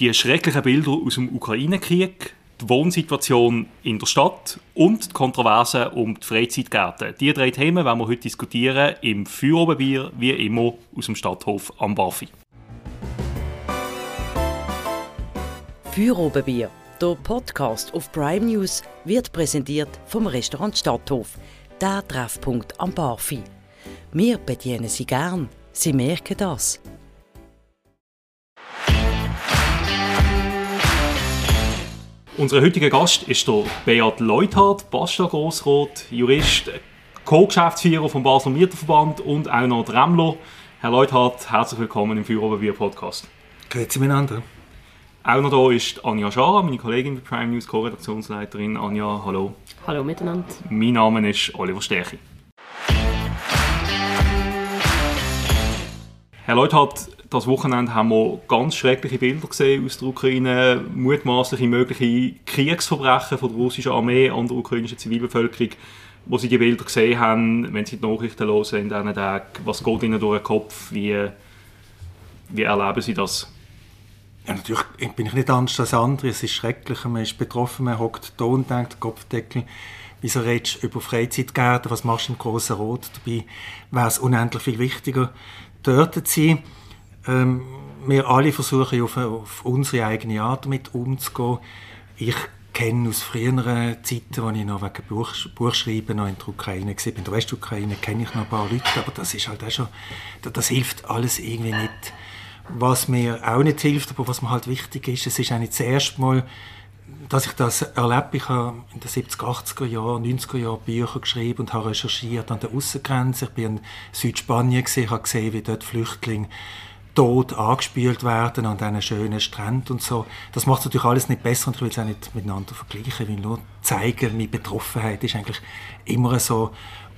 Die schrecklichen Bilder aus dem Ukraine-Krieg, die Wohnsituation in der Stadt und die Kontroversen um die Freizeitgärten. Diese drei Themen werden wir heute diskutieren im Feuerobenbier, wie immer aus dem Stadthof am Barfi. Feuerobenbier, der Podcast auf Prime News, wird präsentiert vom Restaurant Stadthof, der Treffpunkt am Barfi. Wir bedienen Sie gern, Sie merken das. Unser heutiger Gast ist der Beat Leuthardt, Basta Grossrot, Jurist, Co-Geschäftsführer vom Basel Mieterverband und auch noch Dremler. Herr Leuthardt, herzlich willkommen im Feuerobenbier Podcast. Grüezi miteinander. Auch noch da ist Anja Schara, meine Kollegin bei Prime News, Co-Redaktionsleiterin. Anja, hallo. Hallo miteinander. Mein Name ist Oliver Stärchi. Herr Leuthardt, das Wochenende haben wir ganz schreckliche Bilder gesehen aus der Ukraine, mutmaßliche mögliche Kriegsverbrechen von der russischen Armee an der ukrainischen Zivilbevölkerung. Wo Sie die Bilder gesehen haben, wenn Sie die Nachrichten hören in diesen Tagen, was geht Ihnen durch den Kopf? Wie, wie erleben Sie das? Ja, natürlich bin ich nicht anders als andere. Es ist schrecklich, man ist betroffen, man hockt da und denkt, Kopfdeckel, wieso redest du über Freizeitgärten, was machst du im großen Rot? Dabei wäre es unendlich viel wichtiger, dort zu sein. Ähm, wir alle versuchen auf, auf, unsere eigene Art damit umzugehen. Ich kenne aus früheren Zeiten, als ich noch wegen Buch, Buchschreiben noch in der Ukraine war, in der Westukraine kenne ich noch ein paar Leute, aber das ist halt auch schon, das hilft alles irgendwie nicht. Was mir auch nicht hilft, aber was mir halt wichtig ist, es ist eigentlich das erste Mal, dass ich das erlebe. Ich habe in den 70er, 80er Jahren, 90er Jahren Bücher geschrieben und habe recherchiert an der Außengrenze. Ich bin in Südspanien gesehen, habe gesehen, wie dort Flüchtlinge tot angespült werden an diesen schönen Stränden und so. Das macht es natürlich alles nicht besser und ich will es auch nicht miteinander vergleichen. Ich will nur zeigen, meine Betroffenheit ist eigentlich immer so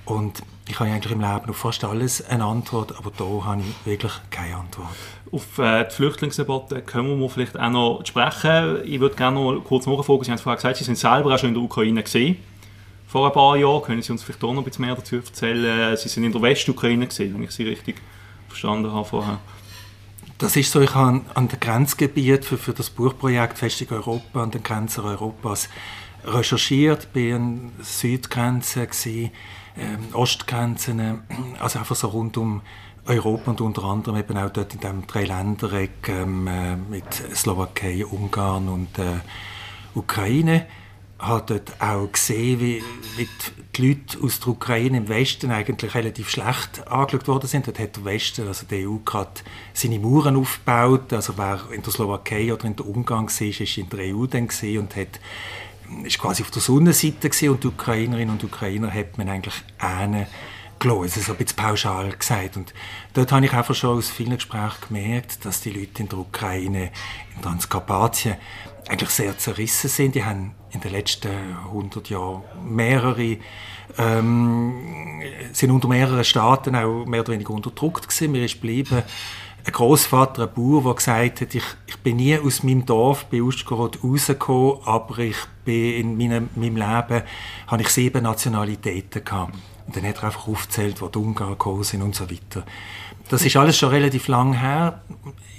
und ich habe eigentlich im Leben auf fast alles eine Antwort, aber da habe ich wirklich keine Antwort. Auf äh, die Flüchtlingsdebatte können wir vielleicht auch noch sprechen. Ich würde gerne noch kurz nachfragen. Sie haben vorhin gesagt, Sie sind selber auch schon in der Ukraine gesehen. Vor ein paar Jahren. Können Sie uns vielleicht auch noch ein bisschen mehr dazu erzählen? Sie sind in der Westukraine gesehen, wenn ich Sie richtig verstanden habe vorher. Das ist so, ich habe an dem Grenzgebiet für, für das Buchprojekt Festung Europa, an den Grenzen Europas recherchiert, bin Südgrenzen, gewesen, ähm, Ostgrenzen, also einfach so rund um Europa und unter anderem eben auch dort in dem Dreiländereck ähm, äh, mit Slowakei, Ungarn und äh, Ukraine habe dort auch gesehen, wie, wie die Leute aus der Ukraine im Westen eigentlich relativ schlecht angeschaut worden sind. Dort hat der Westen, also die EU, gerade seine Mauern aufgebaut. Also wer in der Slowakei oder in der Ungarn war, ist in der EU dann und hat ist quasi auf der Sonnenseite gewesen, und die Ukrainerinnen und Ukrainer hat man eigentlich einen gelassen, so ein bisschen pauschal gesagt. Und dort habe ich einfach schon aus vielen Gesprächen gemerkt, dass die Leute in der Ukraine, in Transkarpatien, eigentlich sehr zerrissen sind. Die haben in den letzten 100 Jahren mehrere ähm, sind unter mehreren Staaten auch mehr oder weniger unterdrückt gewesen. Mir ist geblieben ein Großvater, ein Bauer, der gesagt hat, ich, ich bin nie aus meinem Dorf bei Uschgorod rausgekommen, aber ich bin in meinem, meinem Leben habe ich sieben Nationalitäten gehabt. Und dann hat er einfach aufgezählt, wo die Ungarn gekommen sind und so weiter. Das ist alles schon relativ lang her,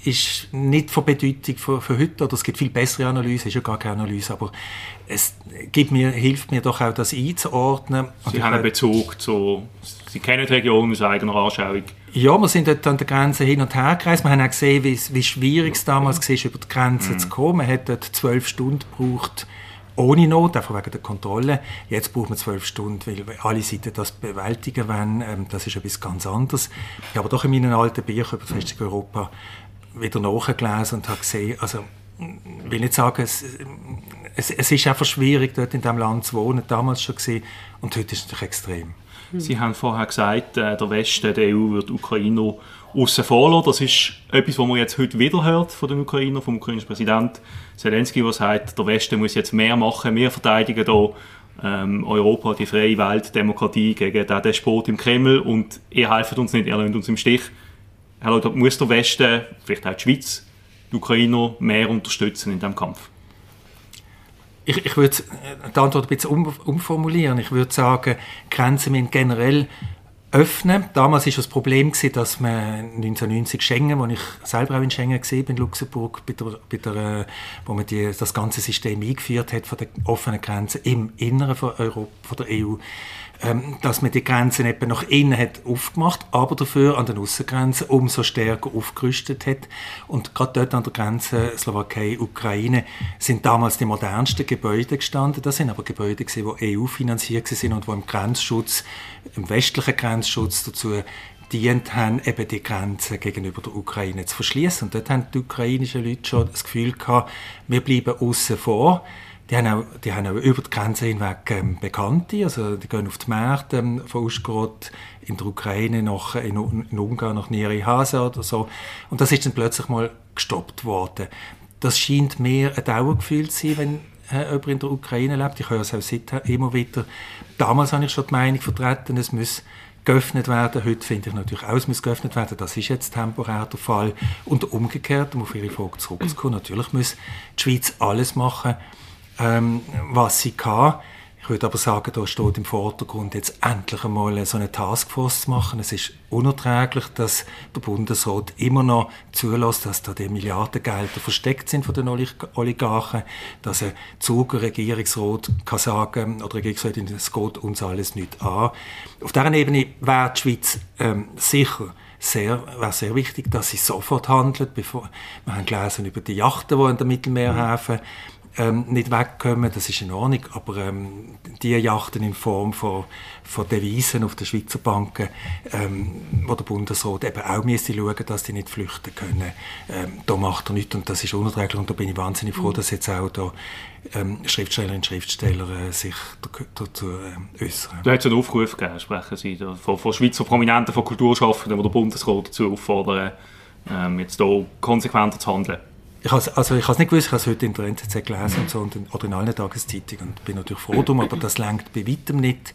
ist nicht von Bedeutung für, für heute, oder es gibt viel bessere Analyse, ist ja gar keine Analyse, aber es gibt mir, hilft mir doch auch, das einzuordnen. Sie haben einen Bezug zu, Sie kennen die Region aus eigener Anschauung. Ja, wir sind dort an der Grenze hin und her gereist. Wir haben auch gesehen, wie, wie schwierig es damals war, über die Grenze mhm. zu kommen. Man hat dort zwölf Stunden gebraucht, ohne Not, einfach wegen der Kontrolle. Jetzt braucht man zwölf Stunden, weil alle Seiten das bewältigen wollen. Ähm, das ist etwas ganz anderes. Ich habe doch in meinen alten Büchern über das Festung Europa wieder nachgelesen und habe gesehen, also ich will nicht sagen, es, es, es, ist einfach schwierig, dort in diesem Land zu wohnen, damals schon gesehen und heute ist es natürlich extrem. Sie haben vorher gesagt, äh, der Westen, der EU wird Ukrainer außen vor Das ist etwas, was man jetzt heute wieder hört von den Ukrainern, vom ukrainischen Präsident Zelensky, der sagt, der Westen muss jetzt mehr machen, wir verteidigen hier ähm, Europa, die freie Welt, Demokratie gegen den Despot im Kreml und ihr helft uns nicht, ihr lasst uns im Stich. Herr Leute, muss der Westen, vielleicht auch die Schweiz, die Ukrainer mehr unterstützen in diesem Kampf? Ich, ich würde die Antwort ein bisschen um, umformulieren. Ich würde sagen, Grenzen müssen generell öffnen. Damals war das Problem, dass man 1990 Schengen, wo ich selber auch in Schengen war, in Luxemburg, bei der, bei der, äh, wo man die, das ganze System eingeführt hat von den offenen Grenzen im Inneren von, Europa, von der EU, ähm, dass man die Grenzen eben nach innen hat aufgemacht, aber dafür an den Außengrenzen umso stärker aufgerüstet hat. Und gerade dort an der Grenze Slowakei-Ukraine sind damals die modernsten Gebäude gestanden. Das sind aber Gebäude, die EU finanziert sind und die im Grenzschutz, im westlichen Grenzschutz dazu dient haben, eben die Grenzen gegenüber der Ukraine zu verschließen. Und dort haben die ukrainischen Leute schon das Gefühl gehabt, wir bleiben außen vor. Die haben auch, die haben auch über die Grenze hinweg ähm, Bekannte, also die gehen auf die Märkte ähm, von Uschgorod in der Ukraine, nach, in, in Ungarn nach Neri Hase oder so. Und das ist dann plötzlich mal gestoppt worden. Das scheint mehr ein Dauergefühl zu sein, wenn äh, jemand in der Ukraine lebt. Ich höre es auch seither immer wieder. Damals habe ich schon die Meinung vertreten, es muss geöffnet werden. Heute finde ich natürlich auch, es muss geöffnet werden. Das ist jetzt temporär der Fall. Und umgekehrt, um auf Ihre Frage zurückzukommen, natürlich muss die Schweiz alles machen, ähm, was sie kann. Ich würde aber sagen, da steht im Vordergrund, jetzt endlich einmal so eine Taskforce zu machen. Es ist unerträglich, dass der Bundesrat immer noch zulässt, dass da die Milliardengelder versteckt sind von den Oligarchen, dass ein Zuger Regierungsrat kann sagen, oder Regierungsrätin, es geht uns alles nicht an. Auf dieser Ebene wäre die Schweiz ähm, sicher sehr, wäre sehr wichtig, dass sie sofort handelt. Bevor, wir haben gelesen über die Yachten, die in der Mittelmeerhäfen ähm, nicht wegkommen, das ist in Ordnung, aber ähm, die Yachten in Form von, von Devisen auf den Schweizer Banken, ähm, wo der Bundesrat eben auch müsste schauen, dass die nicht flüchten können, ähm, da macht er nichts und das ist unerträglich und da bin ich wahnsinnig froh, mhm. dass jetzt auch da ähm, Schriftstellerinnen und Schriftsteller äh, sich dazu äh, äußern. Du hast einen Aufruf gegeben, sprechen Sie, da, von, von Schweizer Prominenten, von Kulturschaffenden, die der Bundesrat dazu auffordern, ähm, jetzt hier konsequenter zu handeln ich habe also ich es nicht gewusst, ich habe es heute in der NZZ gelesen und so, und in, oder in allen Tageszeitungen und bin natürlich froh darum, aber das lenkt bei weitem nicht.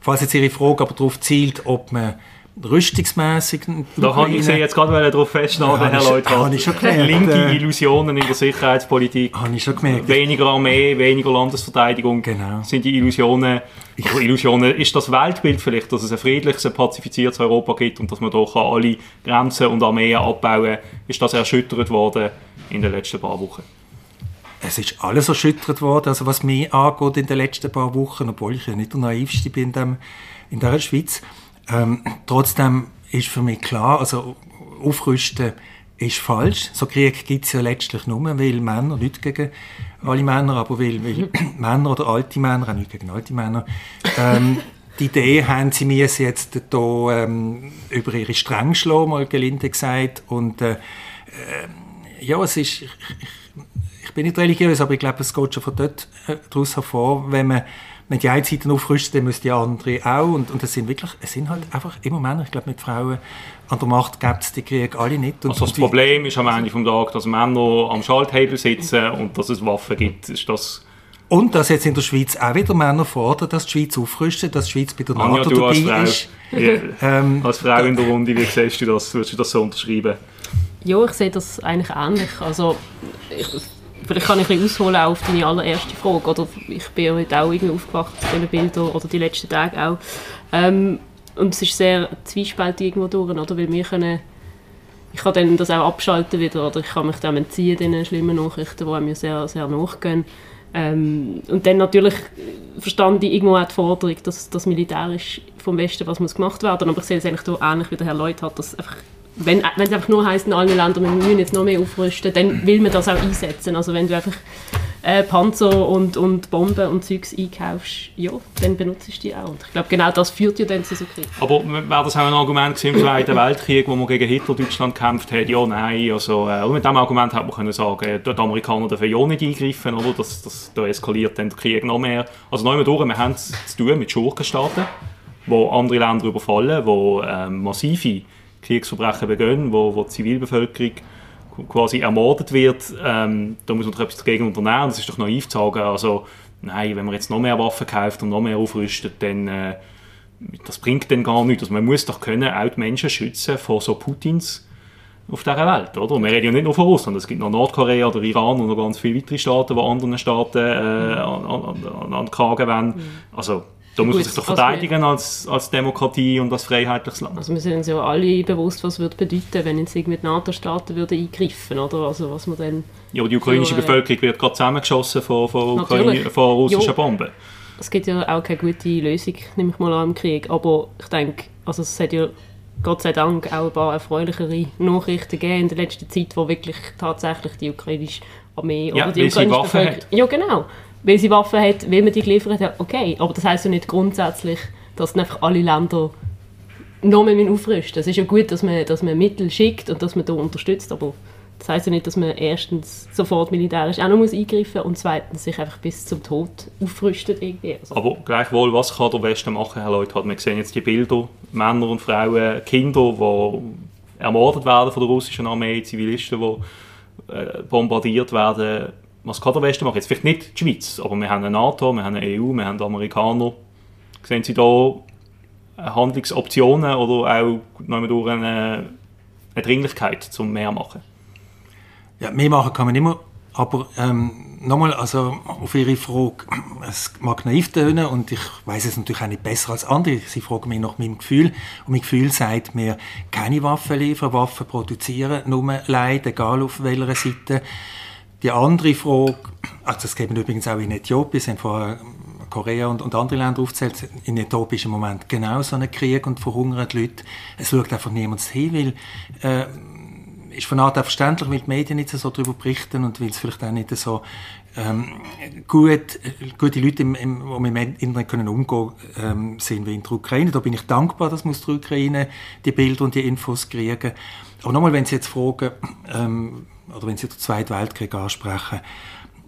Falls jetzt Ihre Frage aber darauf zielt, ob man rüstungsmässig. Da kann ich jetzt gerade darauf festnageln, ja, Herr Leuthardt. Ich schon gemerkt, Linke äh, Illusionen in der Sicherheitspolitik. Habe ich schon gemerkt. Weniger Armee, weniger Landesverteidigung. Genau. Sind die Illusionen. Ich, Illusionen ist das Weltbild vielleicht, dass es ein friedliches, ein pazifiziertes Europa gibt und dass man doch alle Grenzen und Armeen abbauen kann. Ist das erschüttert worden in den letzten paar Wochen? Es ist alles erschüttert worden, also was mich angeht in den letzten paar Wochen, obwohl ich ja nicht der naivste bin in, dem, in der Schweiz. Ähm, trotzdem ist für mich klar, also aufrüsten ist falsch. So Krieg gibt es ja letztlich nur, weil Männer, nicht gegen alle Männer, aber weil, weil Männer oder alte Männer, auch nicht gegen alte Männer, ähm, die Idee haben sie mir jetzt hier ähm, über ihre Stränge schlagen, mal gelinde gesagt. Und äh, äh, ja, es ist, ich, ich, ich, bin nicht religiös, aber ich glaube, es geht schon von dort äh, daraus hervor, wenn man wenn die eine Seite aufrüstet, dann müssen die andere auch. Und, und es sind wirklich, es sind halt einfach immer Männer. Ich glaube, mit Frauen an der Macht gibt es die Kriege alle nicht. Und also das Problem ist am Ende des Tages, dass Männer am Schalthebel sitzen und dass es Waffen gibt. Ist das und dass jetzt in der Schweiz auch wieder Männer fordern, dass die Schweiz aufrüstet, dass die Schweiz bei der NATO Anja, dabei ist. Ja. ähm, als Frau in der Runde, wie siehst du das? Würdest du das so unterschreiben? Ja, ich sehe das eigentlich ähnlich. Also, ich, Vielleicht kann ich ein bisschen ausholen auf deine allererste Frage. Oder ich bin ja heute auch irgendwie aufgewacht zu diesen Bildern oder die letzten Tage auch. Ähm, und es ist sehr zwiespältig irgendwo durch, oder? Weil wir können, ich kann dann das auch abschalten wieder, oder ich kann mich dem entziehen, diesen schlimmen Nachrichten, die mir sehr, sehr nachgehen. Ähm, und dann natürlich verstand ich irgendwo auch die Forderung, dass das militärisch vom Westen was muss gemacht werden. Aber ich sehe es eigentlich so ähnlich wie der Herr Leut hat, dass einfach wenn, es einfach nur heisst, Ländern, wir müssen jetzt noch mehr aufrüsten, dann will man das auch einsetzen. Also wenn du einfach äh, Panzer und, und Bomben und Zeugs einkaufst, ja, dann benutzt du die auch. Und ich glaube, genau das führt ja dann zu so Krieg. Aber wäre das auch ein Argument im Zweiten Weltkrieg, wo man gegen Hitler Deutschland gekämpft hat? Ja, nein. Also, äh, mit diesem Argument hätte man können sagen, die Amerikaner dürfen ja nicht eingreifen, oder? Das, das, da eskaliert dann der Krieg noch mehr. Also einmal durch, wir haben es zu tun mit Schurkenstaaten, die andere Länder überfallen, die äh, massive Kriegsverbrechen begehen, wo, wo die Zivilbevölkerung quasi ermordet wird, ähm, da muss man doch etwas dagegen unternehmen. Das ist doch naiv zu sagen, also nein, wenn man jetzt noch mehr Waffen kauft und noch mehr aufrüstet, dann äh, das bringt dann gar nichts. Also man muss doch können auch die Menschen schützen vor so Putins auf dieser Welt, oder? Und wir reden ja nicht nur von Russland, es gibt noch Nordkorea oder Iran und noch ganz viele weitere Staaten, die anderen Staaten äh, an, an, an, an Kragen wollen. Mhm. Also Da muss man sich doch verteidigen als, als Demokratie und als freiheitliches Land. Also wir sind uns ja alle bewusst, was würde bedeuten, wenn jetzt irgendwie die NATO-Staaten würden eingreifen, oder? Also was man dann... Ja, die ukrainische für, äh, Bevölkerung wird gerade zusammengeschossen von, von, von russischen jo. Bomben. Es gibt ja auch keine gute Lösung, nehme ich mal an, im Krieg. Aber ich denke, also es hat ja Gott sei Dank auch ein paar erfreulichere Nachrichten gegeben in der letzten Zeit, wo wirklich tatsächlich die ukrainische Armee ja, oder die ukrainische Bevölkerung... Ja, genau weil sie Waffen hat, weil man die geliefert hat, okay. Aber das heisst ja nicht grundsätzlich, dass einfach alle Länder noch mehr aufrüsten Es ist ja gut, dass man, dass man Mittel schickt und dass man da unterstützt, aber das heisst ja nicht, dass man erstens sofort militärisch auch noch muss eingreifen muss und zweitens sich einfach bis zum Tod aufrüstet. Irgendwie. Also. Aber gleichwohl, was kann der Westen machen, Herr Leute? Wir sehen jetzt die Bilder, Männer und Frauen, Kinder, die ermordet werden von der russischen Armee, Zivilisten, die äh, bombardiert werden was kann der Westen machen? Jetzt vielleicht nicht die Schweiz, aber wir haben eine NATO, wir haben eine EU, wir haben die Amerikaner. Sehen Sie da Handlungsoptionen oder auch noch eine, eine Dringlichkeit zum mehr machen? Ja, mehr machen kann man immer, aber ähm, nochmal, also auf Ihre Frage, es mag naiv tönen und ich weiß es natürlich auch nicht besser als andere. Sie fragen mich nach meinem Gefühl und mein Gefühl sagt mir, keine Waffen liefern, Waffen produzieren, nur Leid, egal auf welcher Seite. Die andere Frage, also das geben übrigens auch in Äthiopien, sind vorher Korea und, und andere Länder aufgezählt, in Äthiopien ist im Moment genau so ein Krieg und verhungern die Leute. Es schaut einfach niemand hin, weil äh, ist von Art auch verständlich, weil die Medien nicht so darüber berichten und weil es vielleicht auch nicht so ähm, gut, gute Leute, im, im, die mit dem Internet können umgehen ähm, sind wie in der Ukraine. Da bin ich dankbar, dass wir aus der Ukraine die Bilder und die Infos kriegen. Aber nochmal, wenn Sie jetzt fragen, ähm, oder wenn Sie den Zweiten Weltkrieg ansprechen,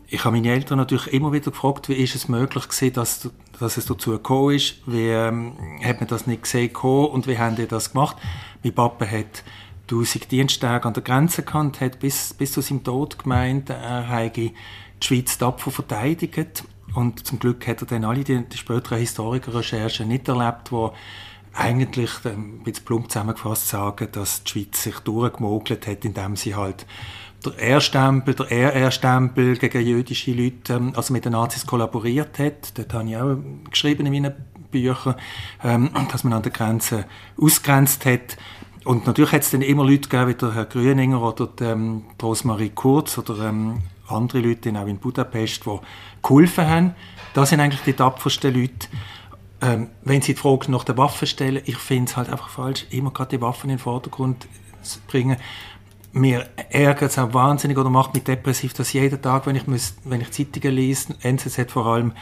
ich habe meine Eltern natürlich immer wieder gefragt, wie ist es möglich gewesen, dass, dass es dazu gekommen ist, wie ähm, hat man das nicht gesehen und wie haben die das gemacht? Mein Papa hat 1000 Diensttage an der Grenze gehabt, hat bis, bis zu seinem Tod gemeint, er habe die Schweiz tapfer verteidigt. Und zum Glück hat er dann alle die, die späteren Historikerrecherchen nicht erlebt, wo eigentlich, ähm, ein bisschen plump zusammengefasst sagen, dass die Schweiz sich durchgemogelt hat, indem sie halt der R-Stempel, der RR-Stempel gegen jüdische Leute, ähm, also mit den Nazis kollaboriert hat. Dort habe ich auch geschrieben in meinen Büchern, ähm, dass man an der Grenze ausgrenzt hat. Und natürlich hat es dann immer Leute gegeben, wie der Herr Grüninger oder die, ähm, die Rosmarie Kurz oder ähm, andere Leute auch in Budapest, die geholfen haben. Das sind eigentlich die tapfersten Leute. Ähm, wenn Sie die Frage nach der Waffe stellen, ich finde es halt einfach falsch, immer gerade die Waffen in den Vordergrund zu bringen mir ärgert es auch wahnsinnig oder macht mich depressiv, dass jeden Tag, wenn ich, muss, wenn ich Zeitungen lese, NZZ vor allem,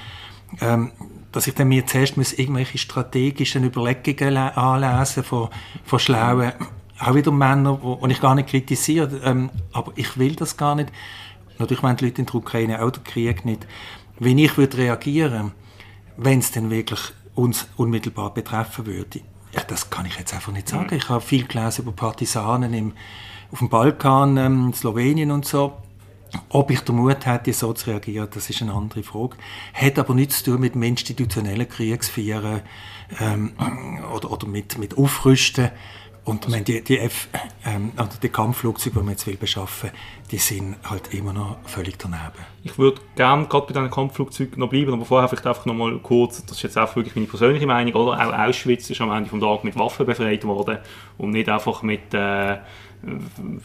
ähm, dass ich dann mir zuerst muss irgendwelche strategischen Überlegungen anlesen von, von schlauen, auch wieder Männern, die ich gar nicht kritisiere, ähm, aber ich will das gar nicht. Natürlich wollen die Leute in der Ukraine auch den Krieg nicht. Wenn ich würde reagieren, wenn es denn wirklich uns unmittelbar betreffen würde, ja, das kann ich jetzt einfach nicht sagen. Mhm. Ich habe viel gelesen über Partisanen im auf dem Balkan, ähm, Slowenien und so. Ob ich den Mut hätte, so zu reagieren, das ist eine andere Frage. Hat aber nichts zu tun mit dem institutionellen Kriegsführen ähm, oder, oder mit, mit Aufrüsten. Und also, die, die, F, ähm, also die Kampfflugzeuge, die man jetzt will beschaffen, die sind halt immer noch völlig daneben. Ich würde gerne gerade bei diesen Kampfflugzeugen noch bleiben, aber vorher vielleicht einfach noch mal kurz, das ist jetzt auch wirklich meine persönliche Meinung, oder? Auch Auschwitz ist am Ende des Tages mit Waffen befreit worden und nicht einfach mit äh,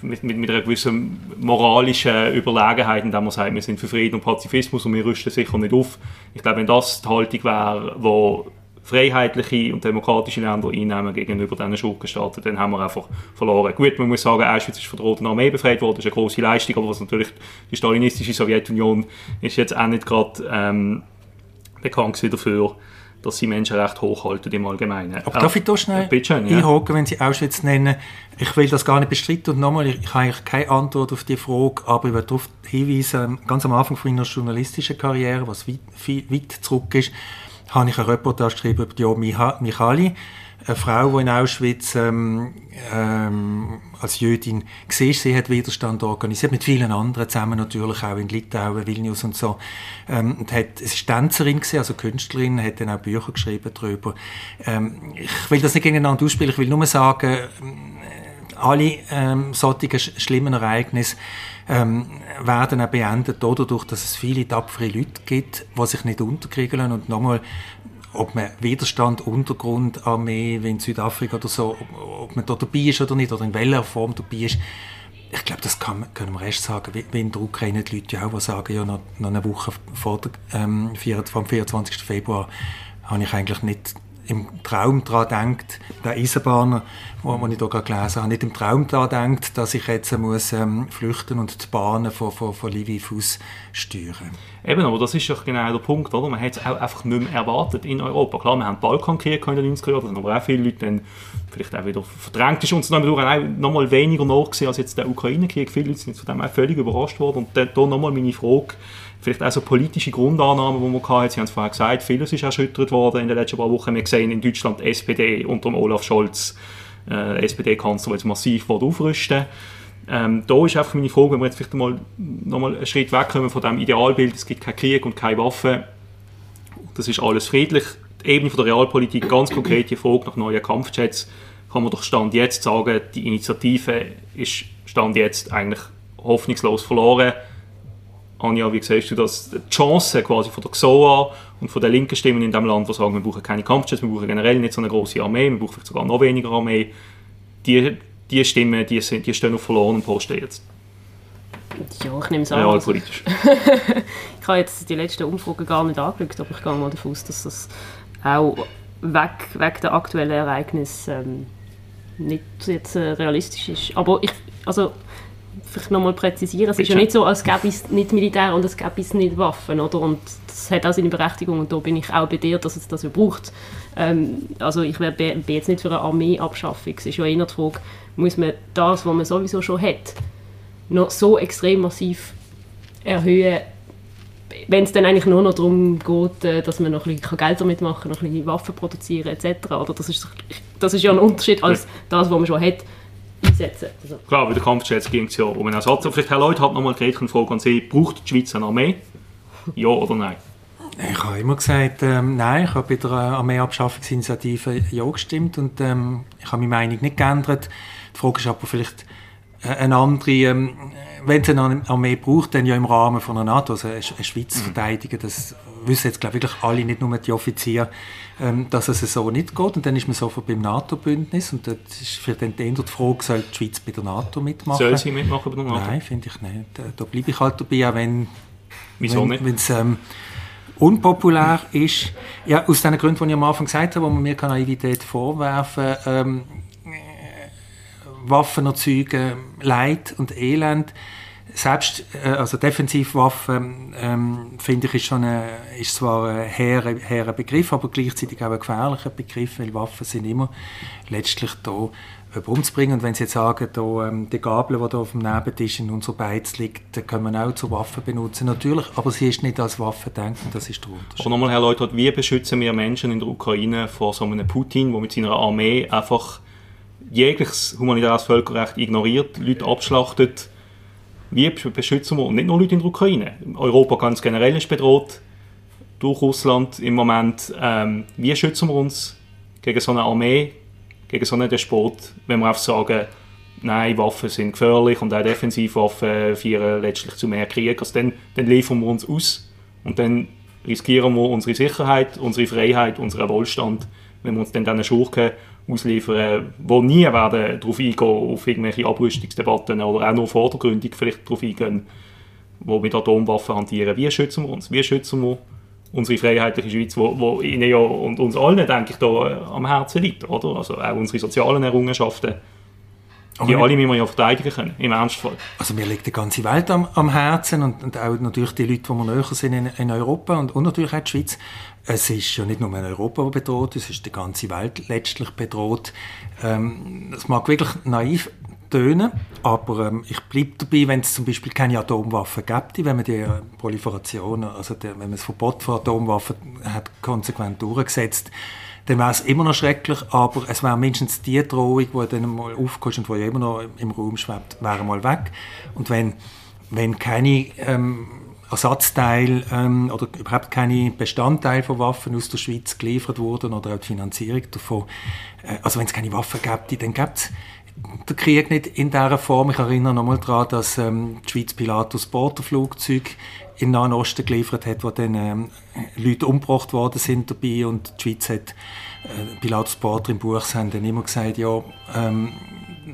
mit, mit, mit einer gewissen moralischen Überlegenheit, indem man sagt, wir sind für Frieden und Pazifismus und wir rüsten sicher nicht auf. Ich glaube, wenn das die Haltung wäre, wo freiheitliche und demokratische Länder einnehmen gegenüber diesen Schurkenstaaten, dann haben wir einfach verloren. Gut, man muss sagen, Auschwitz ist von der Roten Armee befreit worden, das ist eine große Leistung, aber was natürlich die stalinistische Sowjetunion ist jetzt auch nicht gerade ähm, bekannt dafür, dass sie Menschenrechte hochhalten im Allgemeinen. Aber darf ich da schnell schon, ja. einhaken, wenn Sie Auschwitz nennen? Ich will das gar nicht bestreiten und nochmal, ich, ich habe eigentlich keine Antwort auf die Frage, aber ich will darauf hinweisen, ganz am Anfang von meiner journalistischen Karriere, was weit, weit zurück ist, habe ich eine Reportage geschrieben über die Michali, eine Frau, die in Auschwitz ähm, ähm, als Jüdin war, sie hat Widerstand organisiert, mit vielen anderen zusammen natürlich, auch in Litauen, Vilnius und so. Ähm, und hat, es war Tänzerin, gewesen, also Künstlerin, hat dann auch Bücher geschrieben darüber. Ähm, ich will das nicht gegeneinander ausspielen, ich will nur sagen, äh, alle ähm, solche schlimmen Ereignisse ähm, werden auch beendet dadurch, dass es viele tapfere Leute gibt, die sich nicht unterkriegen lassen. Und nochmal, ob man Widerstand, Untergrund, Armee, wie in Südafrika oder so, ob, ob man da dabei ist oder nicht, oder in welcher Form dabei ist, ich glaube, das kann, können wir erst sagen, wie, in der Ukraine die Leute ja auch sagen, ja, noch, noch eine Woche vor ähm, vom 24. Februar habe ich eigentlich nicht im Traum daran denkt, der Eisenbahner, wo, wo ich hier gerade gelesen habe, nicht im Traum daran denkt, dass ich jetzt muss, ähm, flüchten und die Bahnen von, von, von Lviv aus steuern. Eben, aber das ist ja genau der Punkt, oder? Man hat es auch einfach nicht mehr erwartet in Europa. Klar, wir haben Balkankrieg in den 90er Jahren, da sind aber auch viele Leute dann vielleicht auch wieder verdrängt ist uns noch mal weniger nachgesehen als jetzt der Ukraine-Krieg. Viele Leute sind von dem auch völlig überrascht worden. Und dann hier nochmal meine Frage, vielleicht auch so politische Grundannahmen, die man hatte. Sie haben es vorher gesagt, vieles ist erschüttert worden in den letzten paar Wochen. Wir gesehen in Deutschland die SPD unter Olaf Scholz, äh, SPD-Kanzler, jetzt massiv aufrüsten ähm, da ist einfach meine Frage, wenn wir jetzt vielleicht mal nochmal einen Schritt wegkommen von dem Idealbild, es gibt keinen Krieg und keine Waffen, das ist alles friedlich. Die Ebene von der Realpolitik, ganz konkret die Frage nach neuen Kampfjets, kann man doch Stand jetzt sagen, die Initiative ist Stand jetzt eigentlich hoffnungslos verloren. Anja, wie siehst du das? Die Chance quasi von der XOA und von den linken Stimmen in diesem Land, die sagen, wir brauchen keine Kampfjets, wir brauchen generell nicht so eine große Armee, wir brauchen vielleicht sogar noch weniger Armee, die, die Stimmen, die, sind, die stehen auf verlorenen Posten jetzt. Ja, ich nehme es an. Realpolitisch. ich habe jetzt die letzten Umfragen gar nicht angeschaut, aber ich gehe mal davon aus, dass das auch weg, weg der aktuellen Ereignisse ähm, nicht jetzt äh, realistisch ist. Aber ich, also vielleicht nochmal präzisieren, es ist ja nicht so, als gäbe es nicht Militär und als gäbe es nicht Waffen, oder? Und das hat auch seine Berechtigung und da bin ich auch bei dir, dass es das ja braucht. Ähm, also ich bin jetzt nicht für eine Armeeabschaffung, es ist ja eher die Frage, muss man das, was man sowieso schon hat, noch so extrem massiv erhöhen, wenn es dann eigentlich nur noch darum geht, äh, dass man noch ein bisschen Geld damit machen kann, noch ein bisschen Waffen produzieren etc. Oder das, ist, das ist ja ein Unterschied als das, was man schon hat einsetzen. Also. Klar, bei den Kampfjets ging es ja um einen Ersatz. Vielleicht haben Leute halt nochmal eine Frage an Sie. Braucht die Schweiz eine Armee? Ja oder nein? Ich habe immer gesagt, ähm, nein, ich habe bei der Armeeabschaffungsinitiative ja gestimmt und ähm, ich habe meine Meinung nicht geändert. Die Frage ist aber vielleicht äh, eine andere, ähm, wenn es eine Armee braucht, dann ja im Rahmen von einer NATO, also eine, Schweiz mhm. verteidigen, das wissen jetzt glaube ich wirklich alle, nicht nur die Offiziere, ähm, dass es so nicht geht und dann ist man sofort beim NATO-Bündnis und das ist für den die Frage, soll die Schweiz bei der NATO mitmachen? Soll sie mitmachen bei der NATO? Nein, finde ich nicht. Da, da bleibe ich halt dabei, auch wenn Wieso wenn, nicht? Wenn's, ähm, unpopulär ist. Ja, aus den Gründen, die ich am Anfang gesagt habe, wo man mir Naivität vorwerfen kann, ähm, Waffen erzeugen, Leid und Elend. Selbst äh, also Defensivwaffen ähm, finde ich ist schon eine, ist zwar ein hehrer, hehrer Begriff, aber gleichzeitig auch ein gefährlicher Begriff, weil Waffen sind immer letztlich da umzubringen. Und wenn Sie jetzt sagen, da, ähm, die Gabel, die da auf dem Nebentisch in unserer Beiz liegt, können wir auch zur Waffe benutzen. Natürlich, aber sie ist nicht als Waffe denken, das ist der Unterschied. Aber nochmal, Herr Leuthold, wie beschützen wir Menschen in der Ukraine vor so einem Putin, der mit seiner Armee einfach jegliches humanitäres Völkerrecht ignoriert, Leute abschlachtet? Wie beschützen wir, und nicht nur Leute in der Ukraine, Europa ganz generell ist bedroht durch Russland im Moment. Ähm, wie schützen wir uns gegen so eine Armee, gegen so einen Despot, wenn wir einfach sagen, nein, Waffen sind gefährlich und auch Defensivwaffen führen letztlich zu mehr Krieg. Also dann, dann liefern wir uns aus und dann riskieren wir unsere Sicherheit, unsere Freiheit, unseren Wohlstand, wenn wir uns dann diesen Schurken ausliefern, die nie werden darauf eingehen, auf irgendwelche Abrüstungsdebatten oder auch nur vordergründig vielleicht darauf eingehen, wo mit Atomwaffen hantieren. Wie schützen wir uns? Wie schützen wir unsere freiheitliche Schweiz, wo, wo Ihnen ja und uns allen, denke ich, da am Herzen liegt, oder? Also auch unsere sozialen Errungenschaften, die Aber alle müssen wir ja verteidigen können, im Ernstfall. Also mir liegt die ganze Welt am, am Herzen und, und, auch natürlich die Leute, die wir näher sind in, in Europa und, und, natürlich auch die Schweiz. Es ist ja nicht nur Europa bedroht, es ist die ganze Welt letztlich bedroht. Ähm, das mag wirklich naiv tönen, aber ähm, ich bleibe dabei, wenn es zum Beispiel keine Atomwaffen gäbe, wenn man die Proliferation, also die, wenn man das Verbot von Atomwaffen hat konsequent durchgesetzt, dann wäre es immer noch schrecklich, aber es wäre mindestens die Drohung, die dann mal aufkommt und die immer noch im Raum schwebt, wäre mal weg. Und wenn, wenn keine ähm, Ersatzteile ähm, oder überhaupt keine Bestandteile von Waffen aus der Schweiz geliefert wurden oder auch die Finanzierung davon, äh, also wenn es keine Waffen gäbe, dann gäbe es der Krieg nicht in dieser Form. Ich erinnere nochmal daran, dass ähm, die Schweiz Pilatus Porterflugzeug in Nahen Osten geliefert hat, wo dann ähm, Leute umgebracht worden sind dabei und die Schweiz hat äh, Pilatus Porter im Buch haben dann immer gesagt, ja, ähm,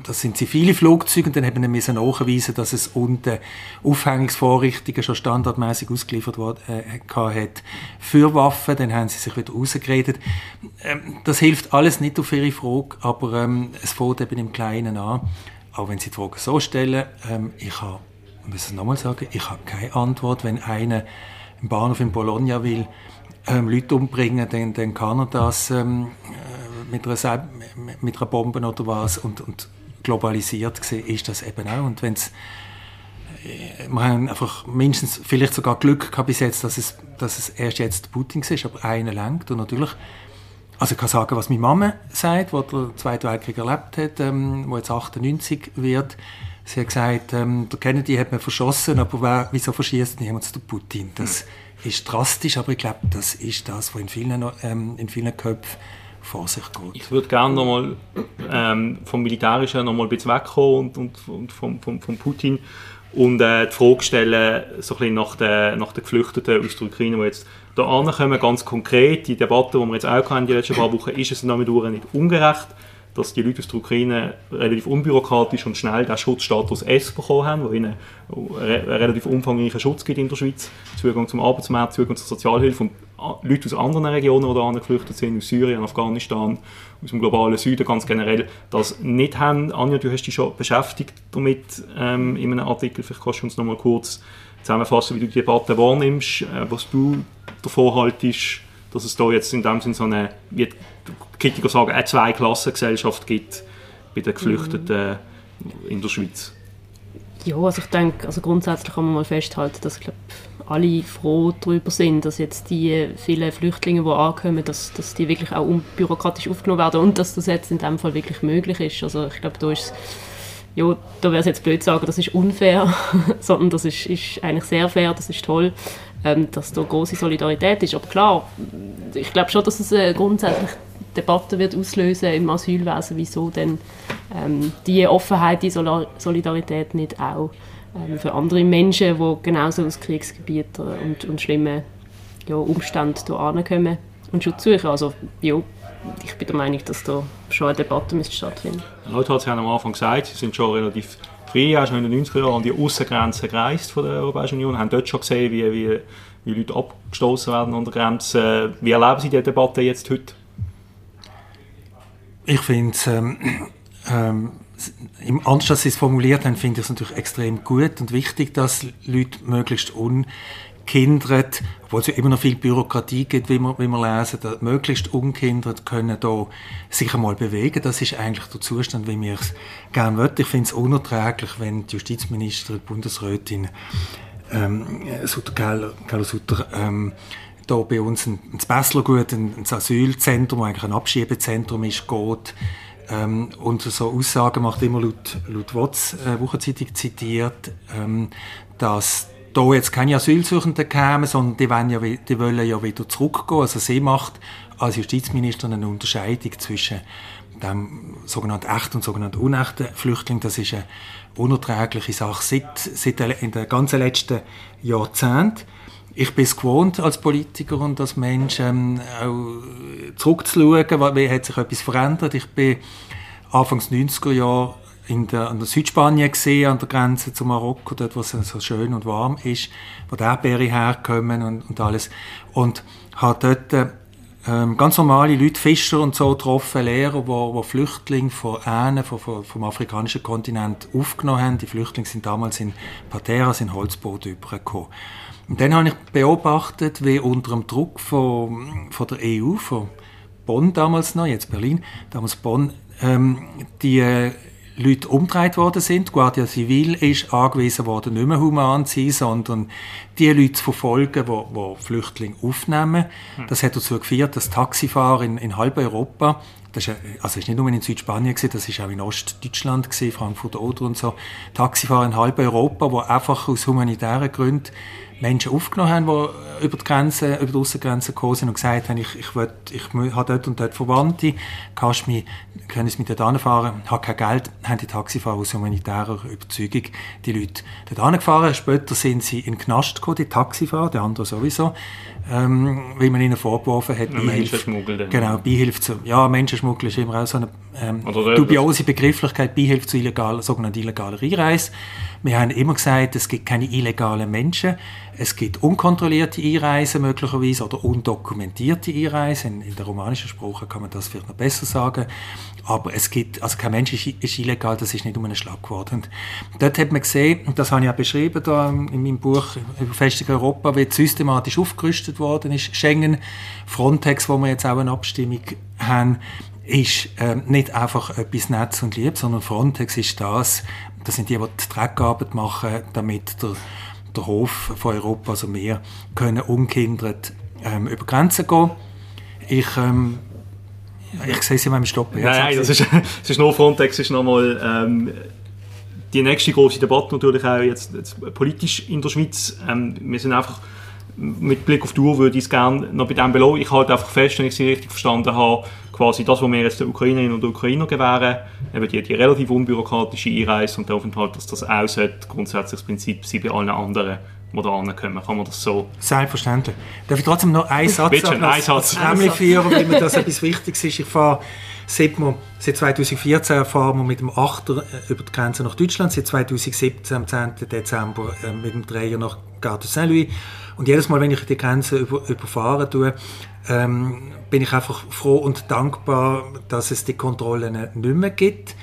das sind zivile Flugzeuge und dann haben wir nachweisen, dass es unten Aufhängungsvorrichtungen schon standardmäßig ausgeliefert worden äh, hat für Waffen. Dann haben sie sich wieder rausgeredet. Ähm, das hilft alles nicht auf ihre Frage, aber ähm, es fängt eben im Kleinen an. Auch wenn Sie die Frage so stellen, ähm, ich habe, muss es nochmal sagen, ich habe keine Antwort, wenn einer im Bahnhof in Bologna will, ähm, Leute umbringen, dann, dann kann er das ähm, äh, mit, einer, mit einer Bombe oder was und, und globalisiert gesehen ist das eben auch. Und wenn äh, wir haben einfach mindestens vielleicht sogar Glück gehabt bis jetzt, dass es, dass es erst jetzt Putin ist, aber einer lenkt und natürlich also ich kann sagen, was meine Mama sagt, die den Zweiten Weltkrieg erlebt hat, ähm, wo jetzt 98 wird. Sie hat gesagt, ähm, der Kennedy hat man verschossen, aber wer, wieso verschießt niemand den Putin? Das ist drastisch, aber ich glaube, das ist das, was in vielen, ähm, in vielen Köpfen vor sich geht. Ich würde gerne nochmal ähm, vom Militärischen noch mal ein bisschen wegkommen und, und, und vom, vom, vom Putin und äh, die Frage stellen, so ein nach den, nach den Geflüchteten aus der Ukraine, die jetzt da ankommen, ganz konkret, die Debatte, die wir jetzt auch hatten, die letzten paar Wochen, ist es damit nicht ungerecht, dass die Leute aus der Ukraine relativ unbürokratisch und schnell den Schutzstatus S bekommen haben, der ihnen einen relativ umfangreichen Schutz gibt in der Schweiz, Zugang zum Arbeitsmarkt, Zugang zur Sozialhilfe und Leute aus anderen Regionen, die geflüchtet sind, aus Syrien, Afghanistan, aus dem globalen Süden ganz generell, das nicht haben. Anja, du hast dich schon beschäftigt damit ähm, in einem Artikel, vielleicht kannst du uns noch mal kurz zusammenfassen, wie du die Debatte wahrnimmst, äh, was du davon haltest, dass es da jetzt in dem Sinne so eine, wie die Kritiker sagen, eine Zweiklassengesellschaft gibt bei den Geflüchteten mhm. in der Schweiz. Ja, also ich denke, also grundsätzlich kann man mal festhalten, dass ich glaube, alle froh darüber sind, dass jetzt die vielen Flüchtlinge, die ankommen, dass, dass die wirklich auch unbürokratisch aufgenommen werden und dass das jetzt in dem Fall wirklich möglich ist. Also ich glaube, da ist ja, da wäre es jetzt blöd zu sagen, das ist unfair, sondern das ist, ist eigentlich sehr fair, das ist toll, ähm, dass da große Solidarität ist. Aber klar, ich glaube schon, dass es eine grundsätzliche Debatte wird auslösen im Asylwesen, wieso denn ähm, die Offenheit, die Solidarität nicht auch ähm, für andere Menschen, die genauso aus Kriegsgebieten und, und schlimmen ja, Umständen hierher kommen und Schutz suchen. Also ja, ich bin der Meinung, dass da schon eine Debatte müsste stattfinden müsste. Leute hat am Anfang gesagt, sie sind schon relativ früh, auch schon in den 90er Jahren, an die Außengrenzen gereist von der Europäischen Union, haben dort schon gesehen, wie, wie, wie Leute abgestoßen werden an der Grenze. Wie erleben Sie die Debatte jetzt heute? Ich finde es, ähm, ähm, anders als Sie es formuliert haben, finde ich es natürlich extrem gut und wichtig, dass Leute möglichst un ungehindert, obwohl es ja immer noch viel Bürokratie gibt, wie wir, wie wir lesen, da möglichst ungehindert können da sich einmal bewegen. Das ist eigentlich der Zustand, wie wir es gerne wollen. Ich finde es unerträglich, wenn die Justizministerin, die Bundesrätin ähm, Sutter, Carlo Sutter, ähm, da bei uns ein, ein Besslergut, ein, ein Asylzentrum, eigentlich ein Abschiebezentrum ist, geht, ähm, und so Aussagen macht immer laut, laut WOTS, äh, Wochenzeitung zitiert, ähm, dass da jetzt keine Asylsuchenden kämen, sondern die wollen, ja, die wollen ja wieder zurückgehen. Also sie macht als Justizministerin eine Unterscheidung zwischen dem sogenannten echten und sogenannten unechten Flüchtling. Das ist eine unerträgliche Sache seit, seit in den ganzen letzten Jahrzehnten. Ich bin es gewohnt als Politiker und als Mensch ähm, auch zurückzuschauen, wie hat sich etwas verändert. Ich bin Anfangs 90er Jahre in der, an der Südspanien gesehen, an der Grenze zu Marokko, dort, wo es so schön und warm ist, wo die Erdbeere herkommen und, und alles. Und habe dort ähm, ganz normale Leute, Fischer und so getroffen, Lehrer, wo, wo Flüchtlinge von Ähnen, von, von, vom afrikanischen Kontinent aufgenommen haben. Die Flüchtlinge sind damals in Pateras, in Holzbooten übergekommen. Und dann habe ich beobachtet, wie unter dem Druck von, von der EU, von Bonn damals noch, jetzt Berlin, damals Bonn, ähm, die Leute umgedreht worden sind. Die Guardia Civil ist angewiesen worden, nicht mehr human zu sein, sondern die Leute zu verfolgen, die, die Flüchtlinge aufnehmen. Hm. Das hat dazu geführt, dass Taxifahrer in, in halb Europa, das ist, also ist nicht nur in Südspanien gewesen, das ist auch in Ostdeutschland gewesen, Frankfurt oder und so, Taxifahrer in halb Europa, die einfach aus humanitären Gründen Menschen aufgenommen haben, die über die Grenze, über die Aussengrenze gekommen sind und gesagt haben, ich, ich, will, ich habe dort und dort Verwandte, kannst mich, können Sie mich dort anfahren, habe kein Geld, haben die Taxifahrer aus humanitärer Überzeugung die Leute dort angefahren. Später sind sie in den Knast gekommen, die Taxifahrer, der andere sowieso, ähm, weil man ihnen vorgeworfen hat, Beihilfe, genau, Beihilfe zu, ja, Menschenschmuggel ist immer auch so eine ähm, dubiose Begrifflichkeit, Beihilfe zu illegal, sogenannter illegaler Einreise. Wir haben immer gesagt, es gibt keine illegalen Menschen, es gibt unkontrollierte Einreisen möglicherweise oder undokumentierte Einreisen. In, der romanischen Sprache kann man das vielleicht noch besser sagen. Aber es gibt, also kein Mensch ist, ist illegal, das ist nicht um einen Schlag geworden. Und dort hat man gesehen, und das habe ich auch beschrieben da in meinem Buch über Festung Europa, wie systematisch aufgerüstet worden ist. Schengen, Frontex, wo wir jetzt auch eine Abstimmung haben, ist äh, nicht einfach etwas Netz und Lieb, sondern Frontex ist das, das sind die, die die Dreckarbeit machen, damit der, der Hof von Europa, also wir, können ungehindert ähm, über Grenzen gehen. Ich, ähm, ich sehe sie mal im Stoppen. Nein, nein, das ist, das ist nur Frontex, ist nochmal ähm, die nächste große Debatte natürlich auch jetzt, jetzt politisch in der Schweiz. Ähm, wir sind einfach mit Blick auf die Uhr würde ich es gerne noch bei dem belohnen. Ich halte einfach fest, wenn ich Sie richtig verstanden habe, quasi das, was wir jetzt den Ukrainerinnen und Ukrainer gewähren, eben die, die relativ unbürokratische Einreise und der Aufenthalt, dass das auch sollte, grundsätzlich das Prinzip sein bei allen anderen, die da kommen. Kann man das so? Selbstverständlich. Darf ich trotzdem noch einen Satz Bitte schön, einen Satz. führen, weil mir das etwas Wichtiges ist. Ich fahre seit, wir, seit 2014 fahren wir mit dem Achter äh, über die Grenze nach Deutschland, seit 2017 am 10. Dezember äh, mit dem Dreier nach Gare Saint-Louis. Und jedes Mal, wenn ich die Grenze über, überfahren tue, ähm, bin ich einfach froh und dankbar, dass es die Kontrollen nicht mehr gibt.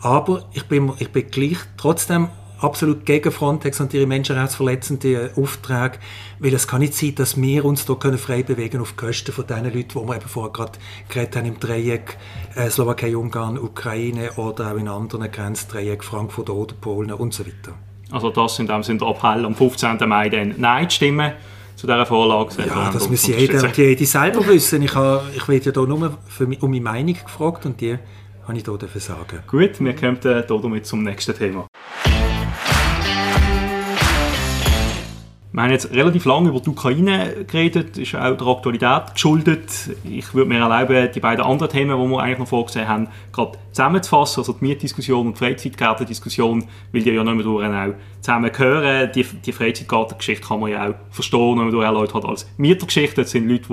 Aber ich bin, ich bin gleich trotzdem absolut gegen Frontex und ihre menschenrechtsverletzenden Aufträge, weil es kann nicht sein, dass wir uns da können frei bewegen auf Kosten von den Leuten, die wir eben vorher gerade geredet haben, im Dreieck äh, Slowakei, Ungarn, Ukraine oder auch in anderen Grenzdreieck Frankfurt oder Polen und so weiter. Also das in dem Sinne der Appell am 15. Mai dann Nein zu stimmen zu dieser Vorlage. Ja, das muss jeder und jede selber wissen. Ich, habe, ich werde ja hier nur für, um meine Meinung gefragt und die habe ich hier sagen. Gut, wir kommen hier damit zum nächsten Thema. Wir haben jetzt relativ lange über die Ukraine geredet, ist auch der Aktualität geschuldet. Ich würde mir erlauben, die beiden anderen Themen, die wir eigentlich noch vorgesehen haben, gerade zusammenzufassen. Also die Mietdiskussion und die Freizeitgartendiskussion, weil die ja nicht mehr durch auch. Die, die Freizeitgartengeschichte kann man ja auch verstehen, wenn man durch Leute hat als Mietergeschichte. Das sind Leute,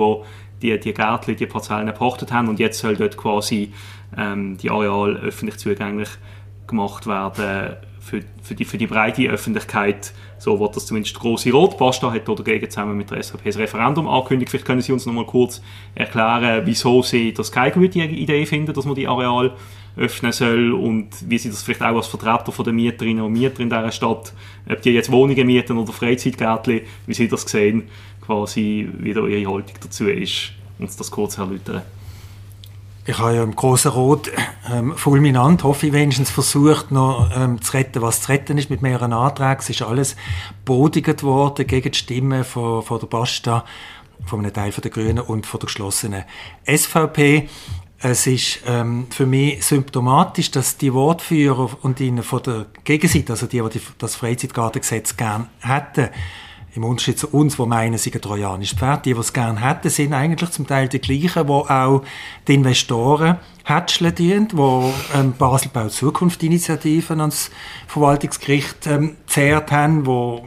die die, die Gärtchen, die Parzellen gepachtet haben und jetzt soll dort quasi ähm, die Areale öffentlich zugänglich gemacht werden für, für, die, für die breite Öffentlichkeit. So wird das zumindest große Rot. Basta hat dagegen zusammen mit der SVP das Referendum angekündigt. Vielleicht können Sie uns noch mal kurz erklären, wieso Sie das keine gute Idee finden, dass man die Areal öffnen soll und wie Sie das vielleicht auch als Vertreter von den Mieterinnen und Mieter in dieser Stadt, ob die jetzt Wohnungen mieten oder Freizeitgärtchen, wie Sie das sehen, quasi wie da Ihre Haltung dazu ist, uns das kurz erläutern. Ich habe ja im Großen Rot ähm, fulminant, hoffe ich wenigstens, versucht, noch ähm, zu retten, was zu retten ist mit mehreren Anträgen. Es ist alles bodigt worden gegen die Stimmen von, von der Basta, von einem Teil der Grünen und von der geschlossenen SVP. Es ist ähm, für mich symptomatisch, dass die Wortführer und ihnen von der Gegenseite, also die, die das Freizeitgartengesetz gern hätten, im Unterschied zu uns, die meinen, sie ein trojanisches Pferd, die, die es gerne hätten, sind eigentlich zum Teil die gleichen, die auch die Investoren hätscheln dienen, die ähm, Basel baut Zukunft-Initiativen ans Verwaltungsgericht ähm, zehrt haben, wo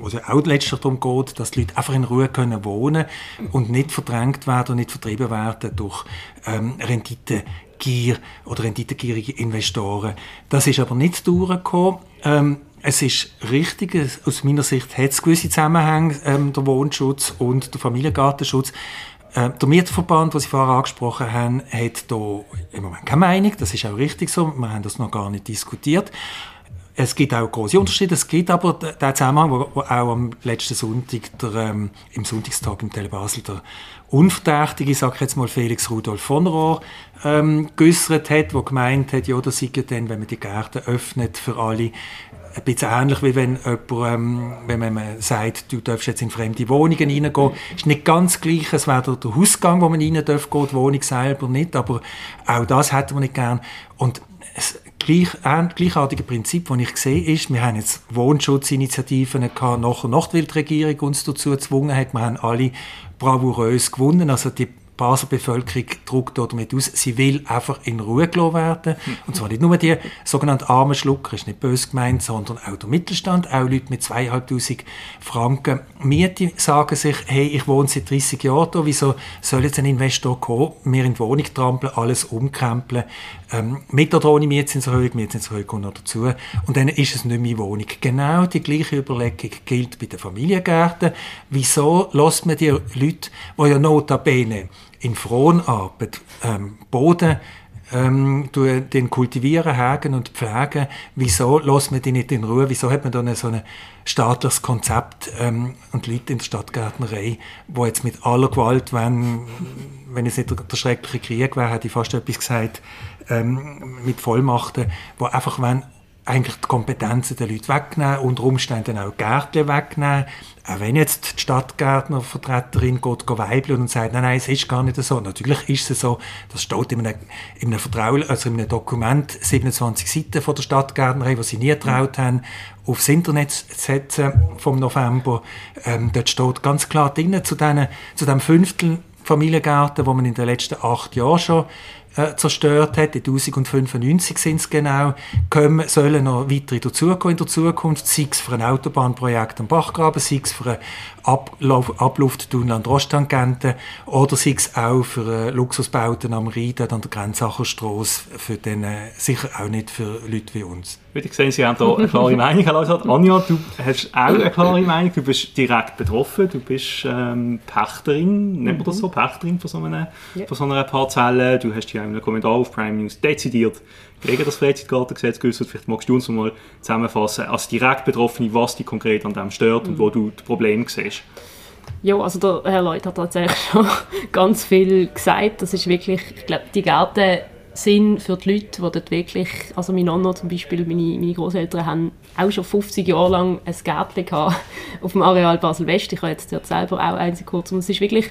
wo es auch letztlich darum geht, dass die Leute einfach in Ruhe können wohnen und nicht verdrängt werden und nicht vertrieben werden durch ähm, Renditegier oder renditegierige Investoren. Das ist aber nicht durchgekommen. Ähm, es ist richtig, aus meiner Sicht hat es gewisse Zusammenhänge, ähm, der Wohnschutz und der Familiengartenschutz. Äh, der Mieterverband, den Sie vorher angesprochen haben, hat da im Moment keine Meinung. Das ist auch richtig so. Wir haben das noch gar nicht diskutiert. Es gibt auch große Unterschiede. Es gibt aber den Zusammenhang, wo, auch am letzten Sonntag, der, ähm, im Sonntagstag im Tele Basel, der Unverdächtige, ich sage jetzt mal Felix Rudolf von Rohr, ähm, geäussert hat, der gemeint hat, ja, das sei dann, wenn man die Gärten öffnet für alle, ein bisschen ähnlich, wie wenn, jemand, ähm, wenn man sagt, du darfst jetzt in fremde Wohnungen reingehen. ist nicht ganz gleich, es wäre der Hausgang, wo man rein darf, die Wohnung selber nicht, aber auch das hätten wir nicht gern. Und es, gleich, äh, gleichartige Prinzip, das ich sehe, ist, wir haben jetzt Wohnschutzinitiativen gehabt, nach und nach, weil die Regierung uns dazu gezwungen hat. Wir haben alle bravourös gewonnen. Also die Basler Bevölkerung druckt damit aus, sie will einfach in Ruhe gelassen werden. Und zwar nicht nur die sogenannten armen Schlucker, ist nicht böse gemeint, sondern auch der Mittelstand, auch Leute mit 2'500 Franken Miete sagen sich, hey, ich wohne seit 30 Jahren da, wieso soll jetzt ein Investor kommen, mir in die Wohnung trampeln, alles umkrempeln, ähm, ohne Mietzinserhöhung, Mietzinserhöhung kommt noch dazu. Und dann ist es nicht meine Wohnung. Genau die gleiche Überlegung gilt bei den Familiengärten. Wieso lässt man die Leute, die ja notabene in Fronarbeit ähm, Boden ähm, den kultivieren, hagen und pflegen, wieso lässt man die nicht in Ruhe? Wieso hat man da so ein staatliches Konzept ähm, und Leute in der Stadtgärtnerei, wo jetzt mit aller Gewalt, wenn, wenn es nicht der schreckliche Krieg wäre, hätte ich fast etwas gesagt, ähm, mit Vollmachten, wo einfach wenn eigentlich die Kompetenzen der Leute wegnehmen, unter Umständen auch Gärtchen wegnehmen. Auch wenn jetzt die Stadtgärtnervertreterin geht, geht und sagt, nein, nein, es ist gar nicht so. Natürlich ist es so, das steht in einem, in einem, Vertrauen, also in einem Dokument, 27 Seiten von der Stadtgärtnerei, was sie nie getraut haben, aufs Internet zu setzen vom November. Ähm, dort steht ganz klar drin, zu, denen, zu dem Fünftel Familiengärten, wo man in den letzten acht Jahren schon äh, zerstört hat, die 1095 sind es genau, kommen, sollen noch weitere dazukommen in der Zukunft, sei es für ein Autobahnprojekt am Bachgraben, sei es für ein Ablauf, Ablufttunnel an der Osttangente oder sei es auch für Luxusbauten am Rhein, an der Grenzacher Strasse, für den, äh, sicher auch nicht für Leute wie uns. Ich sehe, Sie haben hier eine klare Meinung. Anja, du hast auch eine klare Meinung. Du bist direkt betroffen. Du bist ähm, Pächterin, nennt man das so, Pächterin von so, einer, ja. von so einer Parzelle. Du hast ja in einem Kommentar auf Prime News dezidiert gegen das Freizeitgartengesetz geäußert. Vielleicht magst du uns mal zusammenfassen, als direkt Betroffene, was dich konkret an dem stört mhm. und wo du das Problem siehst. Ja, also der Herr Leut hat tatsächlich schon ganz viel gesagt. Das ist wirklich, ich glaube, die Gärten sind für die Leute, die dort wirklich, also mein Nonno zum Beispiel, meine, meine Großeltern haben auch schon 50 Jahre lang ein Gärtchen gehabt auf dem Areal Basel-West. Ich habe jetzt dort selber auch eins kurz. Und es ist wirklich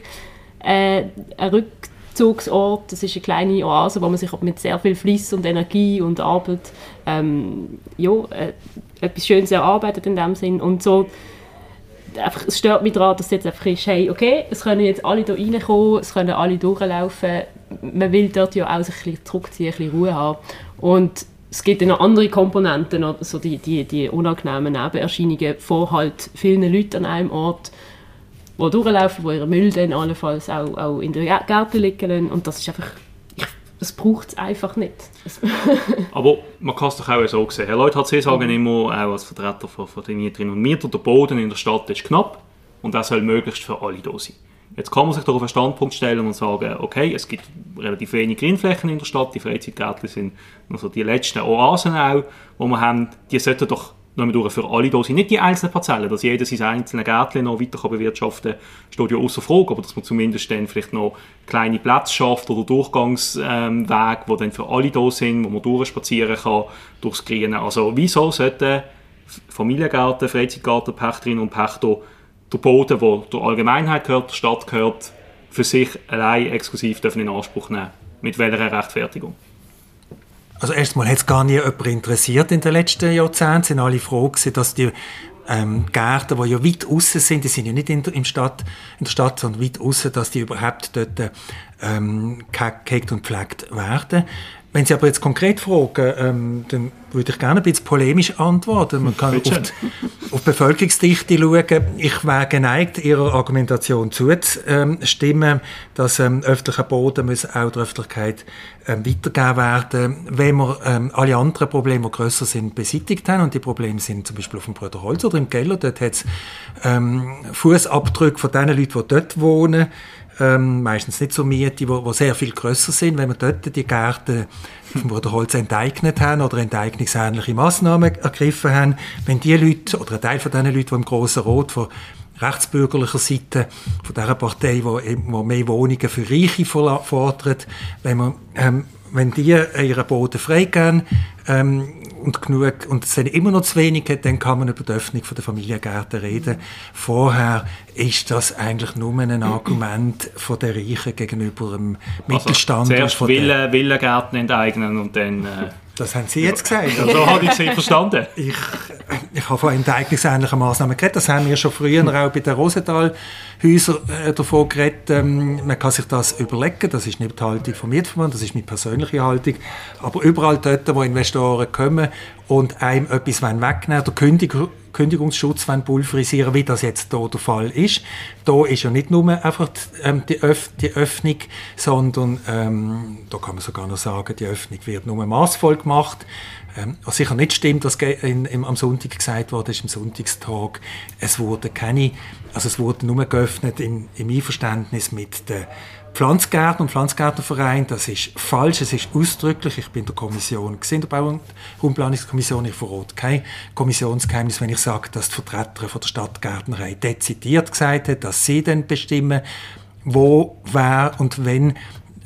äh, ein Rückzugsort, das ist eine kleine Oase, wo man sich mit sehr viel Fleiss und Energie und Arbeit ähm, ja, äh, etwas Schönes erarbeitet in dem Sinn. Und so einfach, es stört mich daran, dass es jetzt einfach ist, hey, okay, es können jetzt alle hier reinkommen, es können alle durchlaufen. Man will dort ja auch sich ein bisschen zurückziehen, ein bisschen Ruhe haben. Und es gibt dann noch andere Komponenten, also die, die, die unangenehmen Nebenerscheinungen von halt vielen Leuten an einem Ort, die durchlaufen, die ihren Müll dann allenfalls auch, auch in der Gärte liegen Und das ist einfach das braucht es einfach nicht. Aber man kann es doch auch so sehen. Leute sie sagen immer, auch als Vertreter von, von den Mieterinnen und Mietern, der Boden in der Stadt ist knapp und das soll möglichst für alle da sein. Jetzt kann man sich doch auf einen Standpunkt stellen und sagen, okay, es gibt relativ wenig Grünflächen in der Stadt, die Freizeitgärten sind also die letzten Oasen auch, die wir haben, die sollten doch durch für alle da sind. Nicht die einzelnen Parzellen, dass jeder sein einzelnes Gärtchen noch weiter bewirtschaften kann, steht ja außer Frage, aber dass man zumindest dann vielleicht noch kleine Plätze schafft oder Durchgangswege, ähm, die dann für alle da sind, wo man durchspazieren kann, durchs Grüne. Also wieso sollten Familiengärten, Freizeitgarten, Pächterinnen und Pächter der Boden, der der Allgemeinheit gehört, der Stadt gehört, für sich allein exklusiv dürfen in Anspruch nehmen? Mit welcher Rechtfertigung? Also erstmal hat es gar nie jemand interessiert in den letzten Jahrzehnten. sind alle froh gewesen, dass die ähm, Gärten, die ja weit außen sind, die sind ja nicht in der, Stadt, in der Stadt, sondern weit außen, dass die überhaupt dort ähm, gehegt und gepflegt werden. Wenn Sie aber jetzt konkret fragen, ähm, dann würde ich gerne ein bisschen polemisch antworten. Man kann auf die, auf die Bevölkerungsdichte schauen. Ich wäre geneigt, Ihrer Argumentation zuzustimmen, dass ähm, öffentliche Boden müssen auch der Öffentlichkeit ähm, weitergegeben werden, wenn wir ähm, alle anderen Probleme, die grösser sind, beseitigt haben. Und die Probleme sind zum Beispiel auf dem Bruderholz oder im Keller. Dort hat es ähm, Fußabdrücke von den Leuten, die dort wohnen ähm, meistens nicht so Miete, die sehr viel grösser sind. Wenn wir dort die Gärten vom Bruderholz enteignet haben oder enteignungsähnliche Massnahmen ergriffen haben, wenn die Leute oder ein Teil von diesen Leuten, die im Grossen Rot von rechtsbürgerlicher Seite, von dieser Partei, die, mehr Wohnungen für Reiche fordert, wenn wir ähm, wenn die ihren Boden freigeben ähm, und genug, und es sind immer noch zu wenig, dann kann man über die Öffnung der Familiengärten reden. Vorher ist das eigentlich nur ein Argument von der Reichen gegenüber dem also Mittelstand. Zuerst Villen, Villengärten enteignen und dann... Äh Das haben Sie jetzt gesagt. Ja, so habe ich Sie verstanden. Ich, ich habe von enteignungsähnlichen Massnahmen geredet. Das haben wir schon früher auch bei den Rosenthal-Häusern äh, davon geredet. Ähm, man kann sich das überlegen. Das ist nicht die Haltung vom Mietverband, das ist meine persönliche Haltung. Aber überall dort, wo Investoren kommen und einem etwas wegnehmen der Kündigung, Kündigungsschutz pulverisieren, wie das jetzt hier der Fall ist. Da ist ja nicht nur einfach ähm, die, Öff die Öffnung, sondern ähm, da kann man sogar noch sagen, die Öffnung wird nur maßvoll gemacht. Ähm, was sicher nicht stimmt, was in, in, am Sonntag gesagt wurde, ist im Sonntagstag, es wurde keine, also es wurde nur geöffnet im, im Einverständnis mit der Pflanzgärtner und Pflanzgärtnerverein, das ist falsch, es ist ausdrücklich, ich bin in der Kommission, in der Bau- und Raumplanungskommission, ich verrate kein Kommissionsgeheimnis, wenn ich sage, dass die Vertreter von der Stadtgärtnerei dezidiert gesagt hat, dass sie dann bestimmen, wo, wer und wenn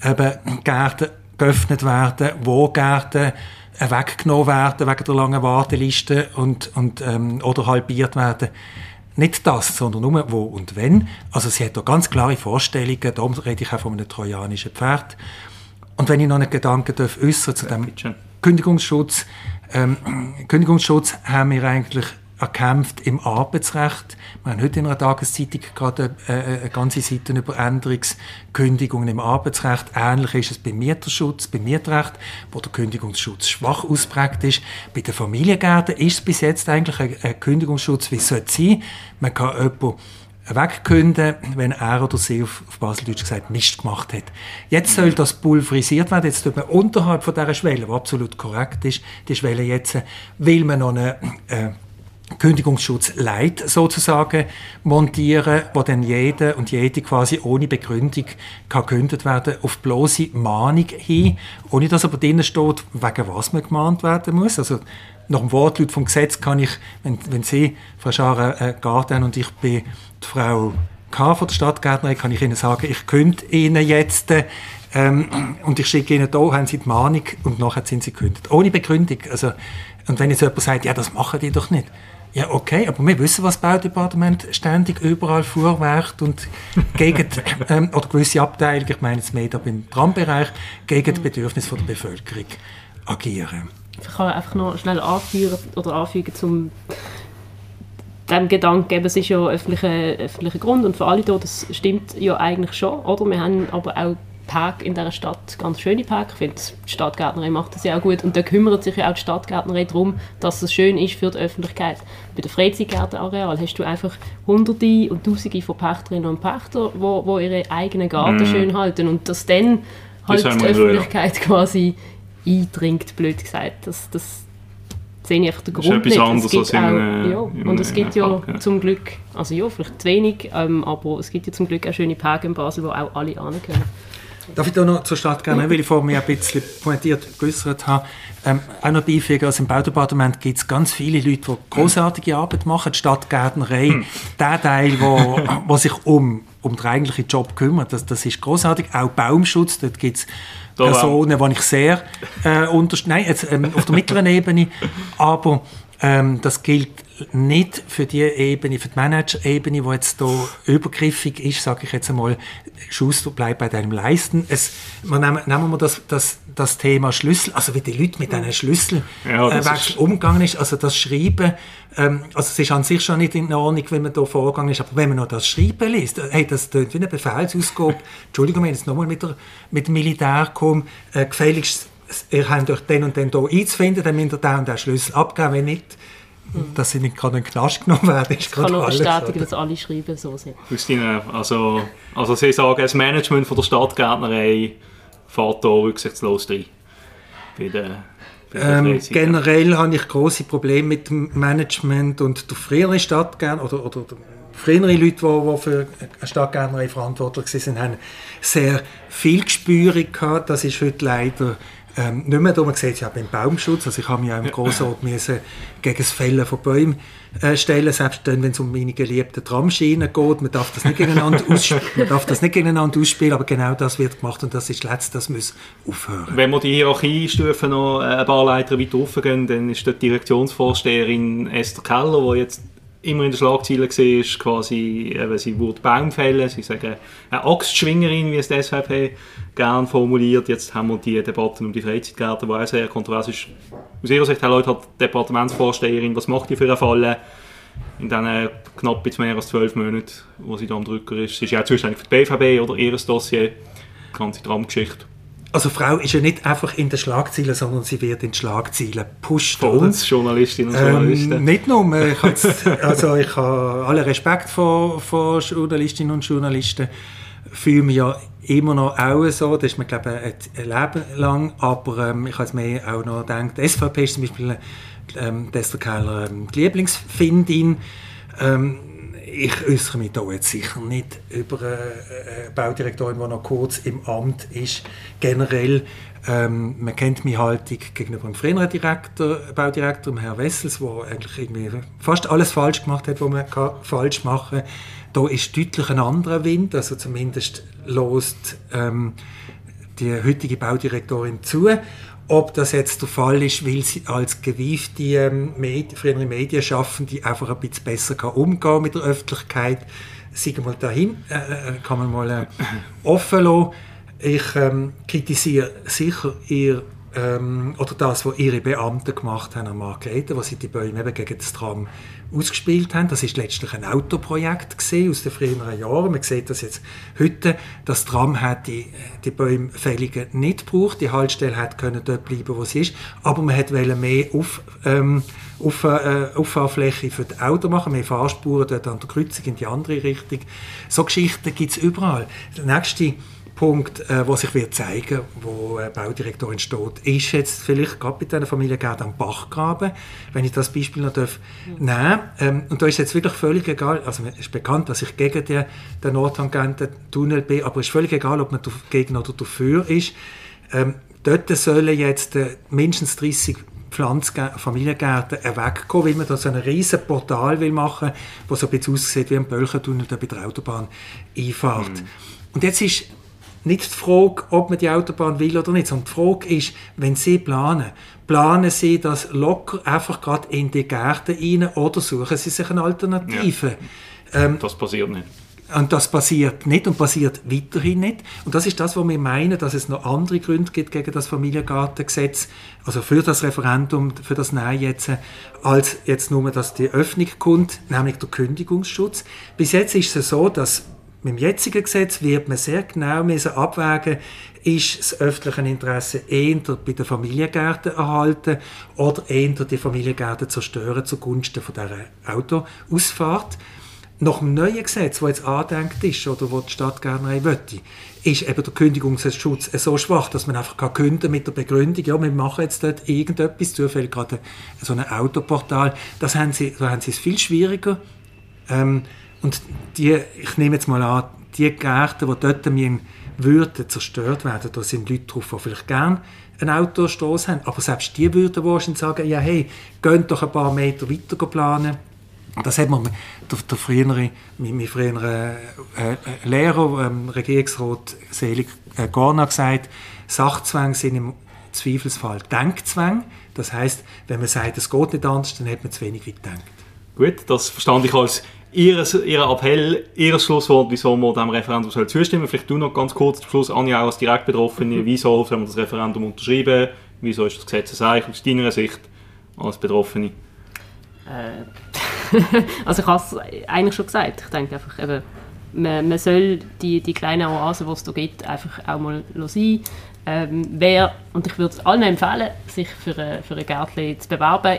eben Gärten geöffnet werden, wo Gärten weggenommen werden wegen der langen Warteliste und, und, ähm, oder halbiert werden. Nicht das, sondern nur wo und wenn. Also sie hat da ganz klare Vorstellungen, darum rede ich auch von einem trojanischen Pferd. Und wenn ich noch einen Gedanken darf äußern zu dem Kündigungsschutz. Ähm, Kündigungsschutz haben wir eigentlich erkämpft im Arbeitsrecht. Wir haben heute in einer Tageszeitung gerade eine, äh, eine ganze Seite über Änderungskündigungen im Arbeitsrecht. Ähnlich ist es beim Mieterschutz, beim Mietrecht, wo der Kündigungsschutz schwach ausprägt ist. Bei den Familiengärten ist es bis jetzt eigentlich ein, ein Kündigungsschutz, wie es sein. Man kann jemanden wegkünden, wenn er oder sie auf, auf Baseldeutsch gesagt Mist gemacht hat. Jetzt soll das pulverisiert werden. Jetzt tut man unterhalb von dieser Schwelle, die absolut korrekt ist, die Schwelle jetzt, will man noch eine äh, Kündigungsschutz Light sozusagen montieren, wo dann jeder und jede quasi ohne Begründung gekündigt werden auf bloße Mahnung hin, ohne dass aber drinnen steht, wegen was man gemahnt werden muss. Also nach dem Wortlaut vom Gesetz kann ich, wenn, wenn Sie, Frau Schara, äh, Garten und ich bin die Frau K. von der Stadtgärtnerei, kann ich Ihnen sagen, ich könnte Ihnen jetzt ähm, und ich schicke Ihnen da, haben Sie die Mahnung und nachher sind Sie gekündigt. Ohne Begründung. Also, und wenn jetzt jemand sagt, ja, das machen die doch nicht, ja, okay, aber wir wissen, was das Baudepartement ständig überall vorwerkt und gegen, ähm, oder gewisse Abteilungen, ich meine jetzt mehr da im Trambereich, gegen die Bedürfnisse der Bevölkerung agieren. Ich kann einfach noch schnell anführen oder anfügen zum dem Gedanken, eben, es ist ja öffentlicher öffentlicher Grund und für alle hier, das stimmt ja eigentlich schon, oder? Wir haben aber auch Park in dieser Stadt, ganz schöne Park. Ich finde, die Stadtgärtnerei macht das ja auch gut. Und da kümmert sich ja auch die Stadtgärtnerei darum, dass es schön ist für die Öffentlichkeit. Bei den Freizeitgärtenareal hast du einfach Hunderte und Tausende von Pächterinnen und Pächter, die wo, wo ihre eigenen Garten mm. schön halten. Und dass dann halt die Öffentlichkeit ja. quasi eindringt, blöd gesagt. Das, das sehe ich einfach den Grund nicht. Anderes es gibt auch, ja, und es gibt ja, ja, zum Glück, also ja, vielleicht zu wenig, ähm, aber es gibt ja zum Glück auch schöne Parks in Basel, wo auch alle können. Darf ich da noch zur Stadt gerne, weil ich vor mir ein bisschen pointiert geäußert habe, ähm, auch noch beifügen, also im Baudepartement gibt es ganz viele Leute, die großartige Arbeit machen, die Stadtgärtnerei, hm. der Teil, wo, wo sich um, um den eigentlichen Job kümmert, das, das ist großartig. Auch Baumschutz, dort gibt es Personen, die ich sehr äh, unterstütze, nein, jetzt, ähm, auf der mittleren Ebene, aber ähm, das gilt nicht für die Ebene, für die Manager-Ebene, die jetzt hier übergriffig ist, sage ich jetzt einmal, Schuster bleibt bei deinem Leisten. Es, wir nehmen, nehmen wir das, das, das Thema Schlüssel, also wie die Leute mit diesen Schlüssel ja, äh, ist umgegangen ist, also das Schreiben, ähm, also es ist an sich schon nicht in Ordnung, wenn man da vorgegangen ist, aber wenn man noch das Schreiben liest, äh, hey, das klingt wie eine Befehlsausgabe, Entschuldigung, wenn ich jetzt nochmal mit, mit dem Militär komme, äh, gefälligst, ihr habt euch den und den hier einzufinden, dann müsst ihr den und den Schlüssel abgeben, wenn nicht, dass sie nicht gerade in den Knast genommen werden. Ich kann nur bestätigen, dass alle Schreiben so sind. Christine, also, also Sie sagen, das Management von der Stadtgärtnerei fährt da rücksichtslos rein. Bei den, ähm, generell habe ich große Probleme mit dem Management und der frühere Stadtgärtner oder, oder frühere Leute, die, die für eine Stadtgärtnerei verantwortlich waren, haben sehr viel Gespür gehabt. Das ist heute leider ähm, nicht mehr da. Man sieht es ja beim Baumschutz. Also ich habe mich auch im Grossort müssen gegen das Fällen von Bäumen äh, stellen, selbst dann, wenn es um meine geliebten Tramschienen geht. Man darf das nicht gegeneinander, man darf das nicht gegeneinander ausspielen, aber genau das wird gemacht und das ist das Letzte, das muss aufhören. Wenn wir die Hierarchiestufen noch äh, ein paar Leiter weiter raufgehen, dann ist die Direktionsvorsteherin Esther Keller, die jetzt immer in den Schlagzeilen gesehen ist, quasi, eben, sie würde Baum fällen, sie sagen, eine Axtschwingerin, wie es die SVP gern formuliert. Jetzt haben wir die Debatten um die Freizeitgärten, die auch sehr kontrovers ist. Aus ihrer Sicht, Herr Leute, hat die Departementsvorsteherin, was macht die für einen Fall in diesen knapp jetzt mehr als zwölf Monaten, wo sie da am Drücker ist? Sie ist ja auch zuständig für die BVB oder ihres Dossier, die ganze Tramgeschichte. Also Frau ist ja nicht einfach in den Schlagzeilen, sondern sie wird in die Schlagzeilen gepusht. Von uns, Journalistinnen und Journalisten? Ähm, nicht nur. Ich, jetzt, also ich habe alle Respekt vor, vor Journalistinnen und Journalisten. Fühle mich ja immer noch auch so, das ist mir glaube ich ein Leben lang, aber ähm, ich habe es mir auch noch gedacht, die SVP ist zum Beispiel ähm, Dester Keller ähm, die Lieblingsfindin. Ähm, ich äußere mich da jetzt sicher nicht über eine Baudirektorin, die noch kurz im Amt ist. Generell, ähm, man kennt meine Haltung gegenüber dem früheren Direktor, Baudirektor, dem Herrn Wessels, der eigentlich irgendwie fast alles falsch gemacht hat, was man kann falsch machen kann. Da ist deutlich ein anderer Wind, also zumindest lost ähm, die heutige Baudirektorin zu. Ob das jetzt der Fall ist, weil sie als gewiefte ähm, Medi frühere Medienschaffende einfach ein bisschen besser kann umgehen mit der Öffentlichkeit, sagen mal dahin, äh, äh, kann man mal äh, offen lassen. Ich ähm, kritisiere sicher ihr ähm, oder das, was ihre Beamten gemacht haben am Markt wo sie die Bäume eben gegen das Tram ausgespielt haben. Das ist letztlich ein Autoprojekt gesehen aus den früheren Jahren. Man sieht das jetzt heute. Das Tram hat die, die Bäumfällungen nicht gebraucht. Die Haltestelle hat können dort bleiben, wo sie ist. Aber man hat mehr auf, ähm, auf, äh, Auffahrfläche für das Auto machen, mehr Fahrspuren dort an der Kreuzung in die andere Richtung. So Geschichten gibt es überall. Der nächste Punkt, äh, was sich wird zeigen, wo äh, Baudirektorin steht, ist jetzt vielleicht gerade bei dieser Familie Gerd am Bachgraben, wenn ich das Beispiel noch darf mhm. nehmen ähm, Und da ist jetzt wirklich völlig egal, also es ist bekannt, dass ich gegen den, den Nordtangenten-Tunnel bin, aber es ist völlig egal, ob man dagegen oder dafür ist. Ähm, dort sollen jetzt äh, mindestens 30 Familiengärten wegkommen, weil man da so ein riesen Portal will machen will, das so ein bisschen aussieht wie ein Bölchentunnel, der bei der Autobahn einfahrt. Mhm. Und jetzt ist nicht die Frage, ob man die Autobahn will oder nicht, sondern die Frage ist, wenn Sie planen, planen Sie das locker einfach gerade in die Gärten rein oder suchen Sie sich eine Alternative? Ja. Ähm, das passiert nicht. Und das passiert nicht und passiert weiterhin nicht. Und das ist das, was wir meinen, dass es noch andere Gründe gibt gegen das Familiengartengesetz, also für das Referendum, für das Nein jetzt, als jetzt nur, dass die Öffnung kommt, nämlich der Kündigungsschutz. Bis jetzt ist es so, dass mit dem jetzigen Gesetz wird man sehr genau müssen abwägen, ist das öffentliche Interesse eher bei den Familiengärten erhalten oder eher die Familiengärten zerstören zugunsten von dieser Autoausfahrt. Nach dem neuen Gesetz, das jetzt angedenkt ist oder wo die Stadt möchte, ist eben der Kündigungsschutz so schwach, dass man einfach kann mit der Begründung, ja, wir machen jetzt dort irgendetwas, zufällig gerade so ein Autoportal. Das haben sie, da haben sie es viel schwieriger. Ähm, und die, ich nehme jetzt mal an, die Gärten, die dort würden zerstört werden, da sind Leute drauf, die vielleicht gerne einen Autostoß haben, aber selbst die würden wahrscheinlich sagen, ja hey, geht doch ein paar Meter weiter planen. Das hat mir der, der frühere, mein, mein früherer äh, äh, Lehrer, ähm, Regierungsrat Selig äh, Gorna gesagt, Sachzwänge sind im Zweifelsfall Denkzwänge. Das heißt, wenn man sagt, es geht nicht anders, dann hat man zu wenig gedacht. Gut, das verstand ich als Ihres, Ihr Appell, Ihr Schlusswort, wieso man dem Referendum soll zustimmen Vielleicht du noch ganz kurz zum Schluss, Anja, auch als Direktbetroffene, wieso soll man das Referendum unterschreiben? Wieso ist das Gesetz eigentlich aus deiner Sicht als Betroffene? Äh, also ich habe es eigentlich schon gesagt. Ich denke einfach, eben, man, man soll die, die kleinen Oasen, die es da gibt, einfach auch mal sein. Ähm, wer, und ich würde es allen empfehlen, sich für, eine, für ein Gärtchen zu bewerben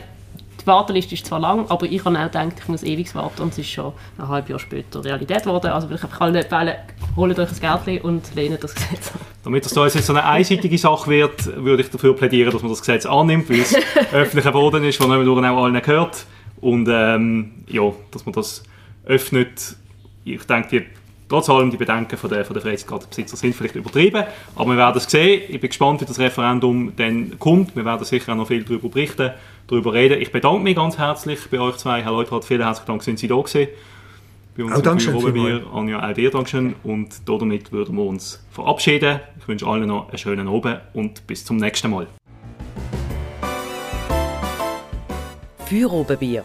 die Warteliste ist zwar lang, aber ich habe auch gedacht, ich muss ewig warten und es ist schon ein halbes Jahr später Realität geworden. Also ich kann nicht empfehlen, holt euch ein Gärtchen und lehnt das Gesetz an. Damit das da jetzt so eine einseitige Sache wird, würde ich dafür plädieren, dass man das Gesetz annimmt, weil es öffentlicher Boden ist, von dem auch allen gehört. Und ähm, ja, dass man das öffnet. Ich denke, die trotz allem die Bedenken von der, von der Freizeitgartenbesitzer sind vielleicht übertrieben, aber wir werden es sehen. Ich bin gespannt, wie das Referendum dann kommt. Wir werden sicher auch noch viel darüber berichten, darüber reden. Ich bedanke mich ganz herzlich bei euch zwei. Herr Leuthardt, vielen herzlichen Dank, sind Sie da gewesen. Bei uns auch Dankeschön wir, Anja, auch dir Dankeschön. Und damit würden wir uns verabschieden. Ich wünsche allen noch einen schönen Abend und bis zum nächsten Mal. Für Obenbier